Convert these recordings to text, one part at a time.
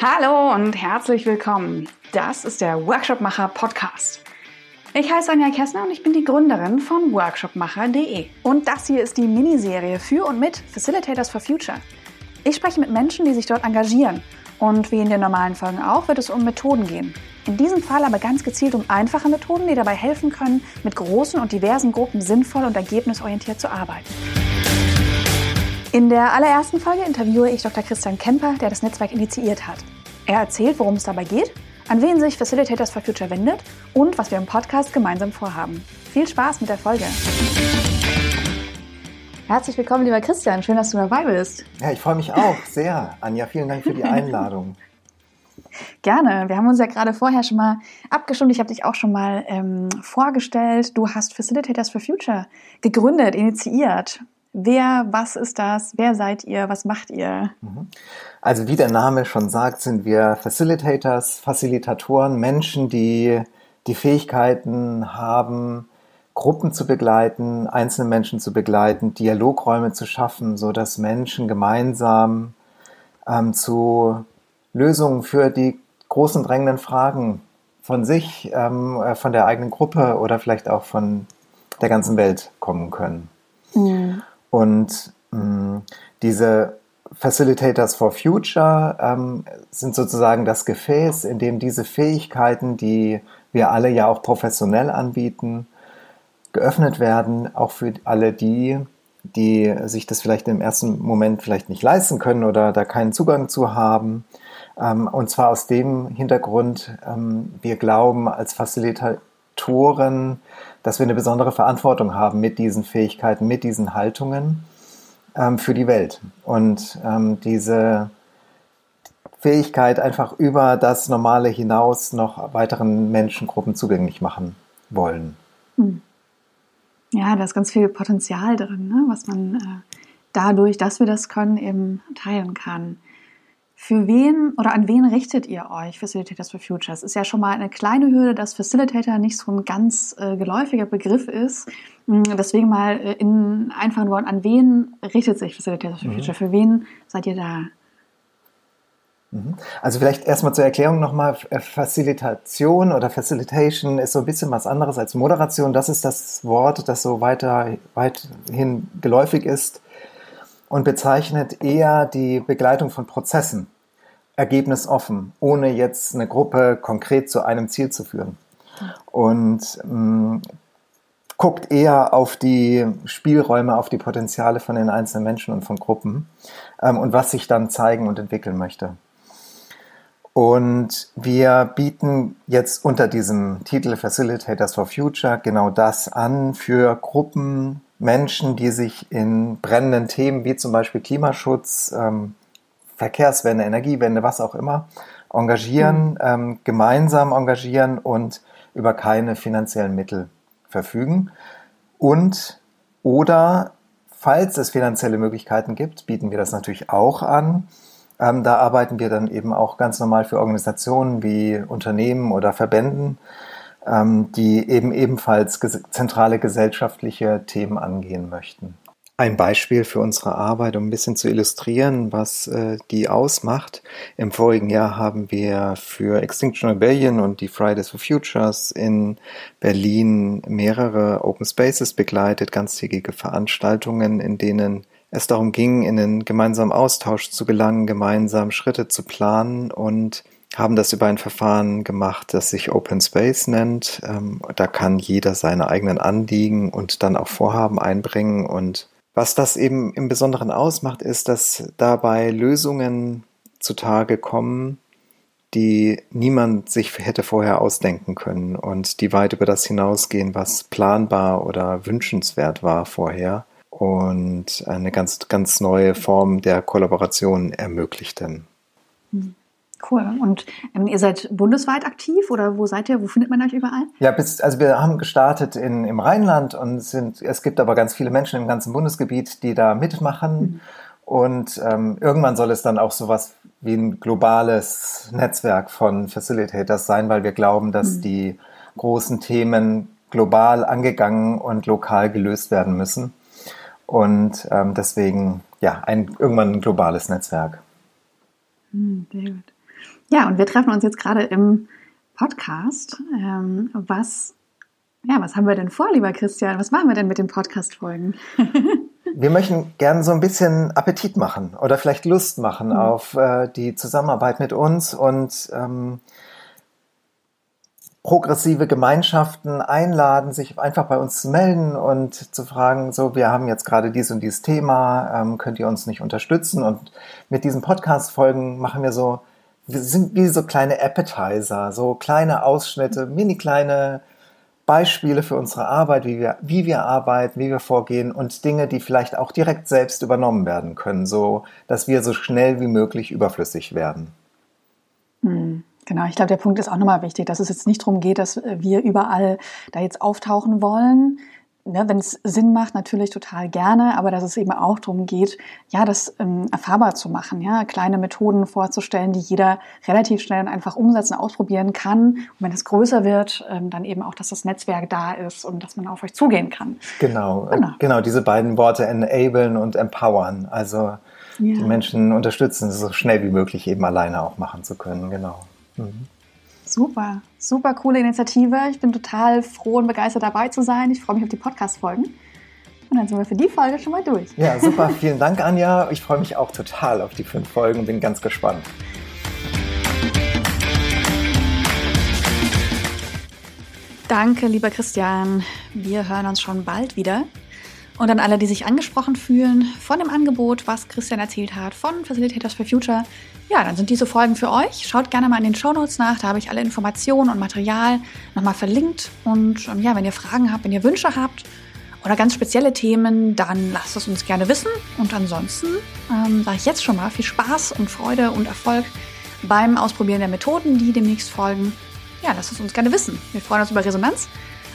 Hallo und herzlich willkommen. Das ist der Workshopmacher Podcast. Ich heiße Anja Kessner und ich bin die Gründerin von workshopmacher.de. Und das hier ist die Miniserie für und mit Facilitators for Future. Ich spreche mit Menschen, die sich dort engagieren. Und wie in den normalen Folgen auch, wird es um Methoden gehen. In diesem Fall aber ganz gezielt um einfache Methoden, die dabei helfen können, mit großen und diversen Gruppen sinnvoll und ergebnisorientiert zu arbeiten. In der allerersten Folge interviewe ich Dr. Christian Kemper, der das Netzwerk initiiert hat. Er erzählt, worum es dabei geht, an wen sich Facilitators for Future wendet und was wir im Podcast gemeinsam vorhaben. Viel Spaß mit der Folge. Herzlich willkommen, lieber Christian. Schön, dass du dabei bist. Ja, ich freue mich auch sehr. Anja, vielen Dank für die Einladung. Gerne. Wir haben uns ja gerade vorher schon mal abgestimmt. Ich habe dich auch schon mal ähm, vorgestellt. Du hast Facilitators for Future gegründet, initiiert. Wer, was ist das? Wer seid ihr? Was macht ihr? Mhm. Also wie der Name schon sagt, sind wir Facilitators, Facilitatoren, Menschen, die die Fähigkeiten haben, Gruppen zu begleiten, einzelne Menschen zu begleiten, Dialogräume zu schaffen, so dass Menschen gemeinsam ähm, zu Lösungen für die großen drängenden Fragen von sich, ähm, äh, von der eigenen Gruppe oder vielleicht auch von der ganzen Welt kommen können. Mhm. Und mh, mm, diese Facilitators for Future ähm, sind sozusagen das Gefäß, in dem diese Fähigkeiten, die wir alle ja auch professionell anbieten, geöffnet werden, auch für alle die, die sich das vielleicht im ersten Moment vielleicht nicht leisten können oder da keinen Zugang zu haben. Ähm, und zwar aus dem Hintergrund, ähm, wir glauben als Facilitatoren, dass wir eine besondere Verantwortung haben mit diesen Fähigkeiten, mit diesen Haltungen ähm, für die Welt. Und ähm, diese Fähigkeit einfach über das Normale hinaus noch weiteren Menschengruppen zugänglich machen wollen. Hm. Ja, da ist ganz viel Potenzial drin, ne? was man äh, dadurch, dass wir das können, eben teilen kann. Für wen oder an wen richtet ihr euch Facilitators for Future? Es ist ja schon mal eine kleine Hürde, dass Facilitator nicht so ein ganz äh, geläufiger Begriff ist. Hm, deswegen mal äh, in einfachen Worten, an wen richtet sich Facilitators for mhm. Future? Für wen seid ihr da? Mhm. Also vielleicht erstmal zur Erklärung nochmal, äh, Facilitation oder Facilitation ist so ein bisschen was anderes als Moderation. Das ist das Wort, das so weiter, weithin geläufig ist und bezeichnet eher die Begleitung von Prozessen, ergebnisoffen, ohne jetzt eine Gruppe konkret zu einem Ziel zu führen. Und mh, mm, guckt eher auf die Spielräume, auf die Potenziale von den einzelnen Menschen und von Gruppen ähm, und was sich dann zeigen und entwickeln möchte. Und wir bieten jetzt unter diesem Titel Facilitators for Future genau das an für Gruppen, Menschen, die sich in brennenden Themen wie zum Beispiel Klimaschutz, ähm, Verkehrswende, Energiewende, was auch immer, engagieren, mhm. ähm, gemeinsam engagieren und über keine finanziellen Mittel verfügen. Und oder falls es finanzielle Möglichkeiten gibt, bieten wir das natürlich auch an ähm, da arbeiten wir dann eben auch ganz normal für Organisationen wie Unternehmen oder Verbänden, die eben ebenfalls ges zentrale gesellschaftliche Themen angehen möchten. Ein Beispiel für unsere Arbeit, um ein bisschen zu illustrieren, was äh, die ausmacht. Im vorigen Jahr haben wir für Extinction Rebellion und die Fridays for Futures in Berlin mehrere Open Spaces begleitet, ganztägige Veranstaltungen, in denen es darum ging, in den gemeinsamen Austausch zu gelangen, gemeinsam Schritte zu planen und haben das über ein Verfahren gemacht, das sich Open Space nennt. Ähm, da kann jeder seine eigenen Anliegen und dann auch Vorhaben einbringen. Und was das eben im Besonderen ausmacht, ist, dass dabei Lösungen zutage kommen, die niemand sich hätte vorher ausdenken können und die weit über das hinausgehen, was planbar oder wünschenswert war vorher und eine ganz, ganz neue Form der Kollaboration ermöglichten. Hm. Cool. Und ähm, ihr seid bundesweit aktiv oder wo seid ihr? Wo findet man euch überall? Ja, bis, also wir haben gestartet in, im Rheinland und sind, es gibt aber ganz viele Menschen im ganzen Bundesgebiet, die da mitmachen. Mhm. Und ähm, irgendwann soll es dann auch sowas wie ein globales Netzwerk von Facilitators sein, weil wir glauben, dass mhm. die großen Themen global angegangen und lokal gelöst werden müssen. Und ähm, deswegen, ja, ein, irgendwann ein globales Netzwerk. Hm, sehr gut. Ja, und wir treffen uns jetzt gerade im Podcast. Ähm, was, ja, was haben wir denn vor, lieber Christian? Was machen wir denn mit den Podcast-Folgen? wir möchten gerne so ein bisschen Appetit machen oder vielleicht Lust machen mhm. auf äh, die Zusammenarbeit mit uns und ähm, progressive Gemeinschaften einladen, sich einfach bei uns zu melden und zu fragen, so, wir haben jetzt gerade dies und dieses Thema, ähm, könnt ihr uns nicht unterstützen? Und mit diesen Podcast-Folgen machen wir so, sind wie so kleine Appetizer, so kleine Ausschnitte, mini kleine Beispiele für unsere Arbeit, wie wir, wie wir arbeiten, wie wir vorgehen und Dinge, die vielleicht auch direkt selbst übernommen werden können, so dass wir so schnell wie möglich überflüssig werden. Hm. Genau, ich glaube, der Punkt ist auch nochmal wichtig, dass es jetzt nicht darum geht, dass wir überall da jetzt auftauchen wollen. Ne, Wenn es Sinn macht, natürlich total gerne, aber dass es eben auch darum geht, ja, das ähm, erfahrbar zu machen, ja, kleine Methoden vorzustellen, die jeder relativ schnell und einfach umsetzen, ausprobieren kann. Und wenn es größer wird, ähm, dann eben auch, dass das Netzwerk da ist und dass man auf euch zugehen kann. Genau, genau, genau diese beiden Worte enablen und empowern. Also ja. die Menschen unterstützen, so schnell wie möglich eben alleine auch machen zu können, genau. Mhm. Super, super coole Initiative. Ich bin total froh und begeistert dabei zu sein. Ich freue mich auf die Podcast-Folgen. Und dann sind wir für die Folge schon mal durch. Ja, super. Vielen Dank, Anja. Ich freue mich auch total auf die fünf Folgen und bin ganz gespannt. Danke, lieber Christian. Wir hören uns schon bald wieder. Und an alle, die sich angesprochen fühlen von dem Angebot, was Christian erzählt hat, von Facilitators for Future, ja, dann sind diese Folgen für euch. Schaut gerne mal in den Show Notes nach, da habe ich alle Informationen und Material nochmal verlinkt. Und ähm, ja, wenn ihr Fragen habt, wenn ihr Wünsche habt oder ganz spezielle Themen, dann lasst es uns gerne wissen. Und ansonsten ähm, sage ich jetzt schon mal viel Spaß und Freude und Erfolg beim Ausprobieren der Methoden, die demnächst folgen. Ja, lasst es uns gerne wissen. Wir freuen uns über Resonanz.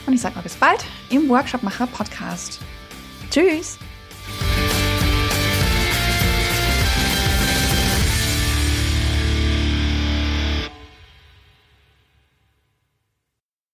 Und ich sage mal bis bald im Workshop Macher Podcast. Tschüss!